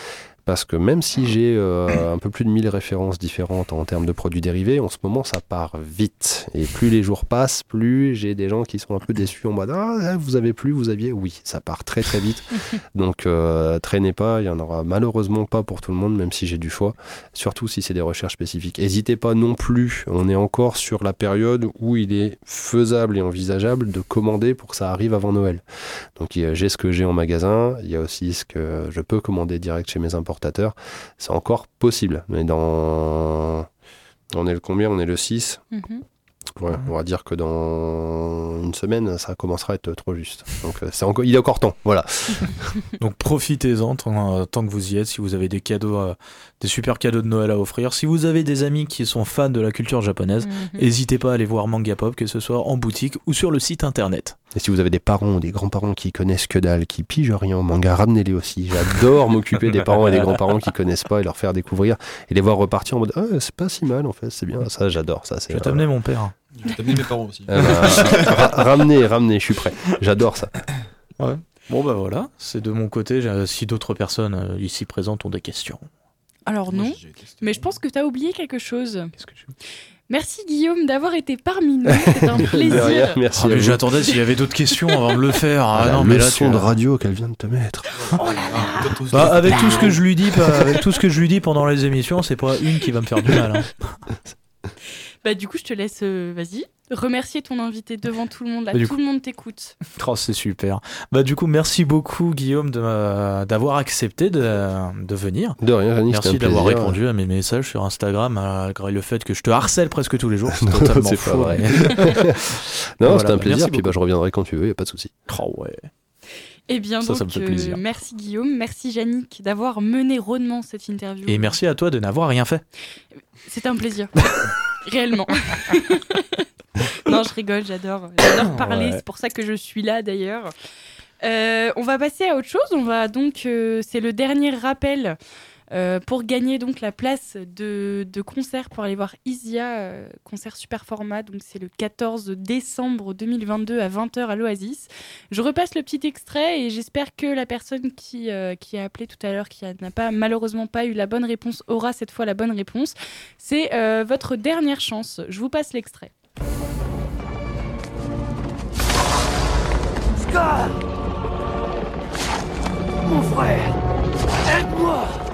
Parce que même si j'ai euh, un peu plus de 1000 références différentes en termes de produits dérivés, en ce moment ça part vite. Et plus les jours passent, plus j'ai des gens qui sont un peu déçus en mode Ah, vous avez plus, vous aviez Oui, ça part très très vite. Donc euh, traînez pas, il y en aura malheureusement pas pour tout le monde, même si j'ai du choix. Surtout si c'est des recherches spécifiques. N'hésitez pas non plus, on est encore sur la période où il est faisable et envisageable de commander pour que ça arrive avant Noël. Donc j'ai ce que j'ai en magasin, il y a aussi ce que je peux commander direct chez mes importateurs. C'est encore possible. Mais dans. On est le combien? On est le 6 Mhm. Ouais, on va dire que dans une semaine, ça commencera à être trop juste. Donc euh, c'est encore, il est encore temps, voilà. Donc profitez-en tant, euh, tant que vous y êtes, si vous avez des cadeaux, euh, des super cadeaux de Noël à offrir. Si vous avez des amis qui sont fans de la culture japonaise, Mhm. n'hésitez pas à aller voir Manga Pop, que ce soit en boutique ou sur le site internet. Et si vous avez des parents ou des grands-parents qui connaissent que dalle, qui pigent rien en manga, ramenez-les aussi. J'adore m'occuper des parents et des grands-parents qui connaissent pas et leur faire découvrir et les voir repartir en mode ah, c'est pas si mal en fait, c'est bien. Ça, j'adore. Ça, c'est. Je vais t'amener mon père. Je vais t'amener mes parents aussi. Eh ben, ra- ramenez, ramenez, je suis prêt. J'adore ça. Ouais. Bon bah voilà, c'est de mon côté. J'ai- Si d'autres personnes euh, ici présentes ont des questions. Alors non, mais je pense que tu as oublié quelque chose. Merci Guillaume d'avoir été parmi nous. C'est un plaisir. rien, merci Ah. J'attendais s'il y avait d'autres questions avant de le faire. Ah, la non, mais là, tu- de radio qu'elle vient de te mettre. Bah, avec tout ce que je lui dis, pas- avec tout ce que je lui dis pendant les émissions, c'est pas une qui va me faire du mal. hein. Bah du coup, je te laisse, euh, vas-y, remercier ton invité devant tout le monde. Là, Bah, tout coup- le monde t'écoute. Oh, c'est super. Bah du coup, merci beaucoup Guillaume de m'a- d'avoir accepté de, de venir. De rien, Yannick, Merci c'était un d'avoir répondu à mes messages sur Instagram malgré le fait que je te harcèle presque tous les jours. C'est totalement pas faux. vrai. non, Voilà, c'était un plaisir. Puis bah, je reviendrai quand tu veux, y a pas de souci. Oh ouais. Eh bien Ça, ça donc, me fait euh, plaisir. merci Guillaume, merci Yannick d'avoir mené rondement cette interview. Et merci à toi de n'avoir rien fait. C'est un plaisir. Réellement. non, je rigole, j'adore. J'adore parler, Ouais. c'est pour ça que je suis là d'ailleurs. Euh, on va passer à autre chose. On va donc, euh, c'est le dernier rappel euh, pour gagner donc la place de, concert pour aller voir Isia, euh, concert super format. Donc c'est le 14 décembre 2022 à 20h à l'Oasis. Je repasse le petit extrait et j'espère que la personne qui, euh, a appelé tout à l'heure, qui n'a pas malheureusement pas eu la bonne réponse, aura cette fois la bonne réponse. C'est votre dernière chance. Je vous passe l'extrait. Mon frère Aide-moi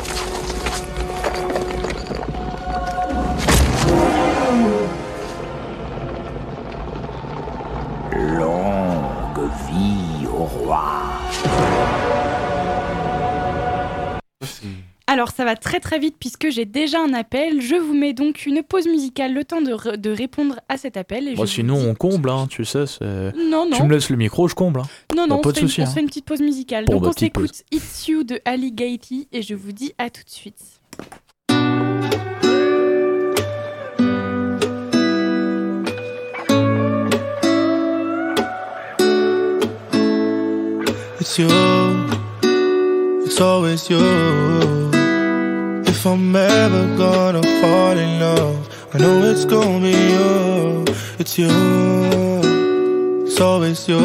Alors ça va très très vite puisque j'ai déjà un appel. Je vous mets donc une pause musicale, le temps de, de répondre à cet appel. Et Moi, je sinon, vous dis- on comble, hein, tu sais. c'est- Non, non. Tu me laisses le micro, je comble. hein. Non, non, Bah, on, pas se de fait, une- souci. on hein. fait une petite pause musicale. Bon, donc bah, on s'écoute It's You de Ali Gaiti et je vous dis à tout de suite. It's you, it's always you. If I'm ever gonna fall in love, I know it's gonna be you. It's you, it's always you.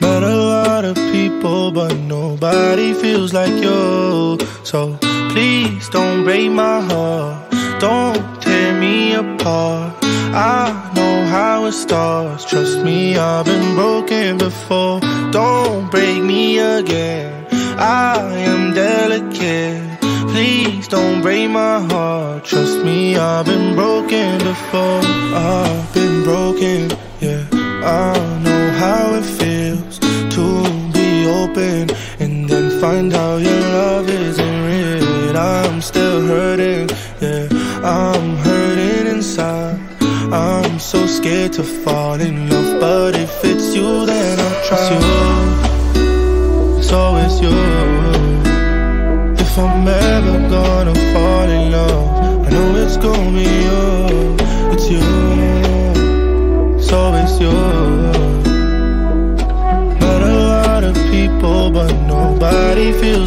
Met a lot of people, but nobody feels like you. So please don't break my heart, don't tear me apart. I know how it starts. Trust me, I've been broken before. Don't break me again. I am delicate. Please don't break my heart. Trust me, I've been broken before. I've been broken, yeah. I know how it feels to be open and then find out your love isn't real. I'm still hurting, yeah. I'm hurting inside. I'm so scared to fall in love, but if it's you, then I'll trust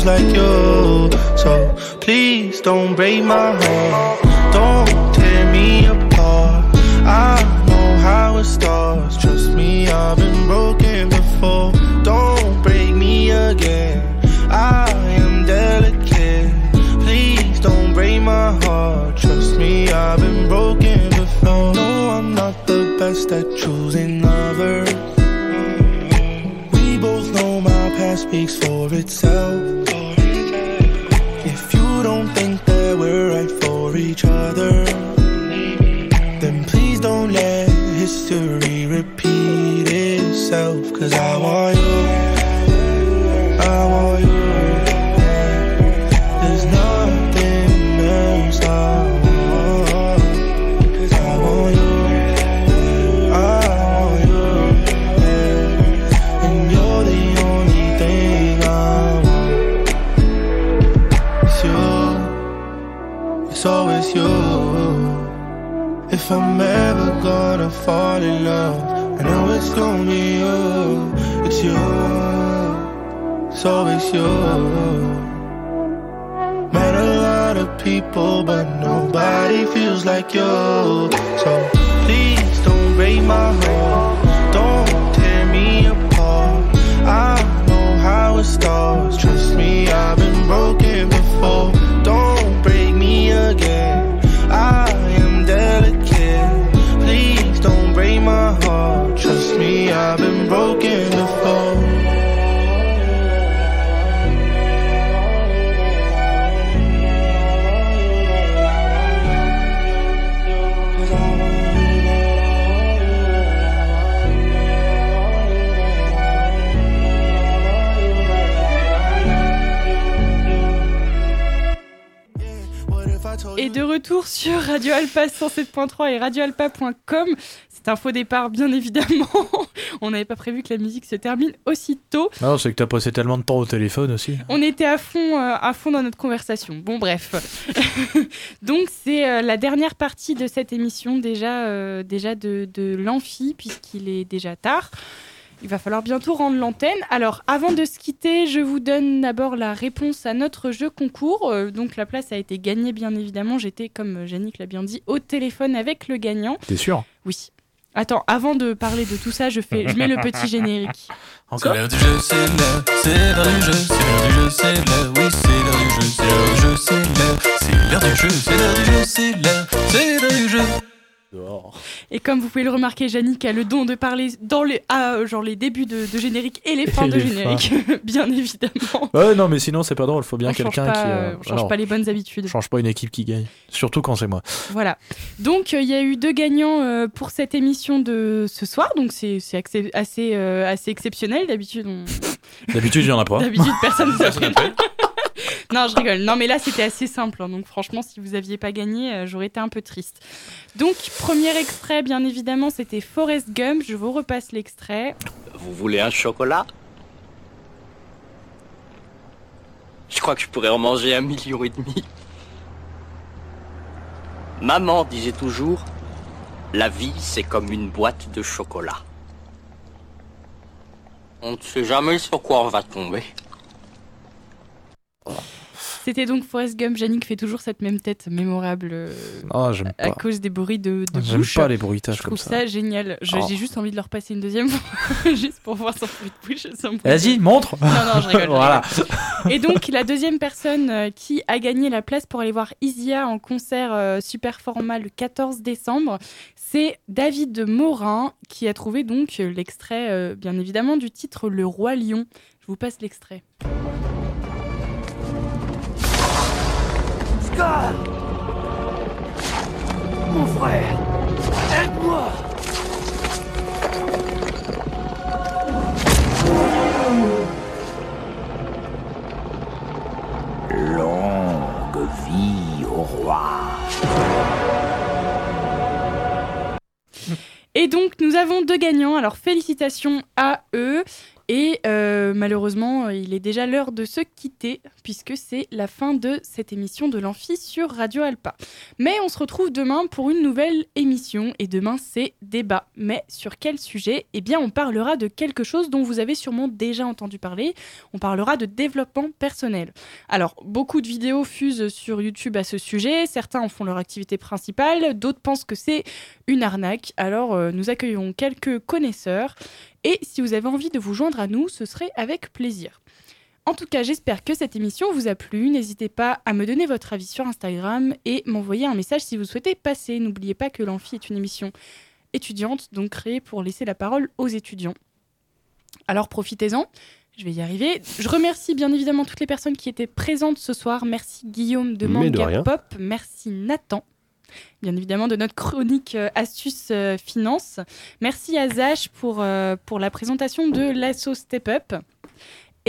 like you. So please don't break my heart. Don't tear me apart. I know how it starts. Trust me, I've been broken before. Don't break me again. I am delicate. Please don't break my heart. Trust me, I've been broken before. No, I'm not the best at choosing lovers. We both know my past speaks for itself. Always you. Met a lot of people, but nobody feels like you. So please don't break my heart. Retour sur Radio Alpa 107.3 et radioalpa.com. C'est un faux départ, bien évidemment. On n'avait pas prévu que la musique se termine aussitôt. Non, c'est que t'as passé tellement de temps au téléphone aussi. On était à fond, euh, à fond dans notre conversation. Bon, bref. Donc, c'est euh, la dernière partie de cette émission, déjà, euh, déjà de, de l'amphi, puisqu'il est déjà tard. Il va falloir bientôt rendre l'antenne. Alors, avant de se quitter, je vous donne d'abord la réponse à notre jeu concours. Euh, donc, la place a été gagnée, bien évidemment. J'étais, comme Yannick l'a bien dit, au téléphone avec le gagnant. T'es sûr? Oui. Attends, avant de parler de tout ça, je, fais, je mets le petit générique. C'est l'heure du jeu, c'est l'heure, c'est l'heure du jeu, c'est l'heure du jeu, c'est l'heure, oui, c'est l'heure du jeu, c'est l'heure du jeu, c'est l'heure, c'est l'heure du jeu, c'est l'heure du jeu, c'est l'heure, c'est l'heure du jeu. Et comme vous pouvez le remarquer, Yannick a le don de parler dans les, ah, genre les débuts de, de générique et les fins de générique, bien évidemment. Ouais, non, mais sinon, c'est pas drôle. Faut bien quelqu'un qui. euh, on change pas les bonnes habitudes. Change pas une équipe qui gagne. Surtout quand c'est moi. Voilà. Donc, euh, il y a eu deux gagnants euh, pour cette émission de ce soir. Donc, c'est assez, euh, assez exceptionnel. D'habitude, on... D'habitude, il y en a pas. D'habitude, personne ne s'appelle. non, je rigole. Non, mais là, c'était assez simple. hein. Donc, franchement, si vous aviez pas gagné, euh, j'aurais été un peu triste. Donc, premier extrait, bien évidemment, c'était Forrest Gump. Je vous repasse l'extrait. Vous voulez un chocolat? Je crois que je pourrais en manger un million et demi. Maman disait toujours, la vie c'est comme une boîte de chocolat. On ne sait jamais sur quoi on va tomber. C'était donc Forrest Gump. Yannick fait toujours cette même tête mémorable euh, Ah, à pas. cause des bruits de, de J'aime pas les bruitages Je comme trouve ça. ça génial. Oh. J'ai juste envie de le repasser une deuxième fois, juste pour voir son bruit de bouche. Vas-y, montre. Non, non, je rigole. Voilà. Et donc, la deuxième personne euh, qui a gagné la place pour aller voir Isia en concert euh, super format le 14 décembre, c'est David Morin qui a trouvé donc l'extrait, euh, bien évidemment, du titre Le Roi Lion. Je vous passe l'extrait. Mon frère Aide-moi Longue vie au roi. Et donc, nous avons deux gagnants. Alors, félicitations à eux. Et euh, malheureusement, euh, il est déjà l'heure de se quitter, puisque c'est la fin de cette émission de l'Amphi sur Radio Alpa. Mais on se retrouve demain pour une nouvelle émission. Et demain, c'est débat. Mais sur quel sujet? Eh bien, on parlera de quelque chose dont vous avez sûrement déjà entendu parler. On parlera de développement personnel. Alors, beaucoup de vidéos fusent sur YouTube à ce sujet. Certains en font leur activité principale, d'autres pensent que c'est une arnaque. Alors, euh, nous accueillons quelques connaisseurs. Et si vous avez envie de vous joindre à nous, ce serait avec plaisir. En tout cas, j'espère que cette émission vous a plu. N'hésitez pas à me donner votre avis sur Instagram et m'envoyer un message si vous souhaitez passer. N'oubliez pas que l'Amphi est une émission étudiante, donc créée pour laisser la parole aux étudiants. Alors profitez-en, je vais y arriver. Je remercie bien évidemment toutes les personnes qui étaient présentes ce soir. Merci Guillaume de Mais Manga. Pop, merci Nathan. Bien évidemment de notre chronique euh, astuces euh, finance. Merci à Zach pour, euh, pour la présentation de l'asso Step Up.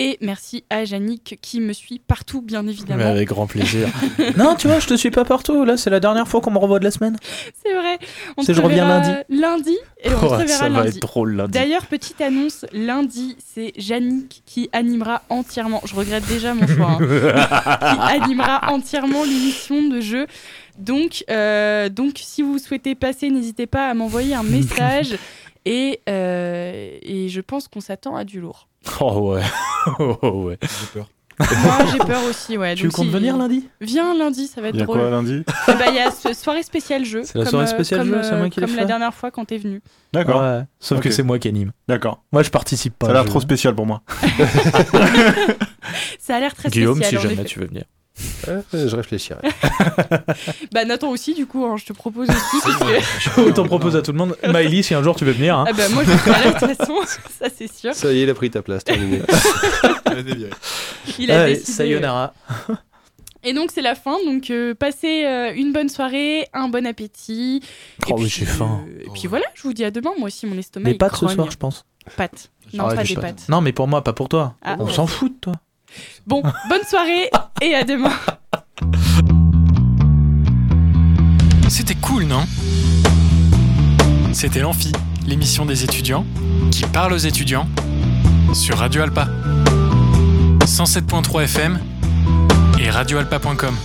Et merci à Yannick qui me suit partout, bien Mais évidemment. avec grand plaisir. non, tu vois, je te suis pas partout. Là, c'est la dernière fois qu'on me revoit de la semaine. C'est vrai. On je reviens lundi. Lundi et on Oh, se reverra ça va lundi. être drôle lundi. D'ailleurs, petite annonce, lundi, c'est Yannick qui animera entièrement, je regrette déjà mon choix, hein, qui animera entièrement l'émission de jeu. Donc, euh, donc, si vous souhaitez passer, n'hésitez pas à m'envoyer un message. Et, euh, et je pense qu'on s'attend à du lourd. Oh ouais. oh ouais. J'ai peur. Moi, j'ai peur aussi, ouais. Tu Donc, comptes si- venir lundi? Viens lundi, ça va être Il y a drôle. quoi lundi? Eh ben, Il y a ce soirée spéciale jeu. C'est la comme, soirée euh, spéciale comme, jeu, c'est moi qui l'ai Comme la dernière fois quand t'es venu. D'accord. Ouais. Sauf que c'est moi qui anime. D'accord. Moi, je participe pas. Ça a l'air trop spécial pour moi. Ça a l'air très Guillaume, spécial. si en jamais tu veux venir. Euh, je réfléchirai. Bah Nathan aussi, du coup, hein, je te propose aussi. que- Je t'en propose à tout le monde. Miley, si un jour tu veux venir. hein. Ah bah moi je serai là de toute façon, ça c'est sûr. Ça y est, il a pris ta place, terminé. Il a Allez, décidé. sayonara. Et donc c'est la fin, donc euh, passez euh, une bonne soirée, un bon appétit. Oh, et oui, puis, j'ai faim. euh, et puis voilà, je vous dis à demain. Moi aussi, mon estomac. Des il pâtes ce soir, je pense. Pâtes. Non, Ah, pas des pâtes. pâtes. Non, mais pour moi, pas pour toi. Ah, On ouais. s'en fout de toi. Bon, bonne soirée et à demain. C'était cool, non? C'était l'Amphi, l'émission des étudiants qui parle aux étudiants sur Radio Alpa. 107.3 FM et radioalpa.com.